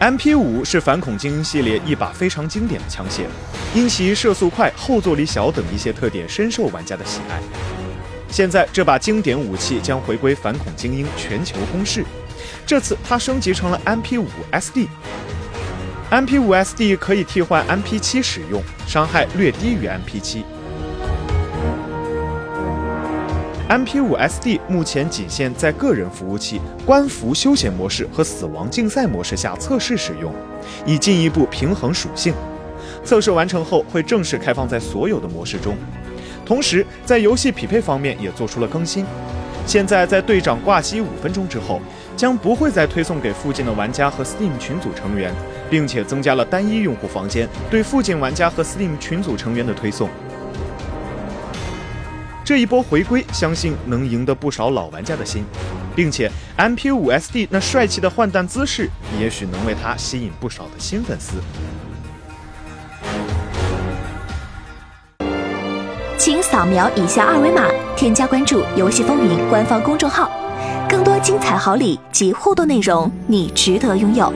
MP 五是反恐精英系列一把非常经典的枪械，因其射速快、后坐力小等一些特点，深受玩家的喜爱。现在这把经典武器将回归反恐精英全球攻势，这次它升级成了 MP 五 SD。MP 五 SD 可以替换 MP 七使用，伤害略低于 MP 七。MP 五 SD 目前仅限在个人服务器、官服休闲模式和死亡竞赛模式下测试使用，以进一步平衡属性。测试完成后会正式开放在所有的模式中。同时，在游戏匹配方面也做出了更新。现在在队长挂机五分钟之后，将不会再推送给附近的玩家和 Steam 群组成员，并且增加了单一用户房间对附近玩家和 Steam 群组成员的推送。这一波回归，相信能赢得不少老玩家的心，并且 MP5 SD 那帅气的换弹姿势，也许能为他吸引不少的新粉丝。请扫描以下二维码，添加关注“游戏风云”官方公众号，更多精彩好礼及互动内容，你值得拥有。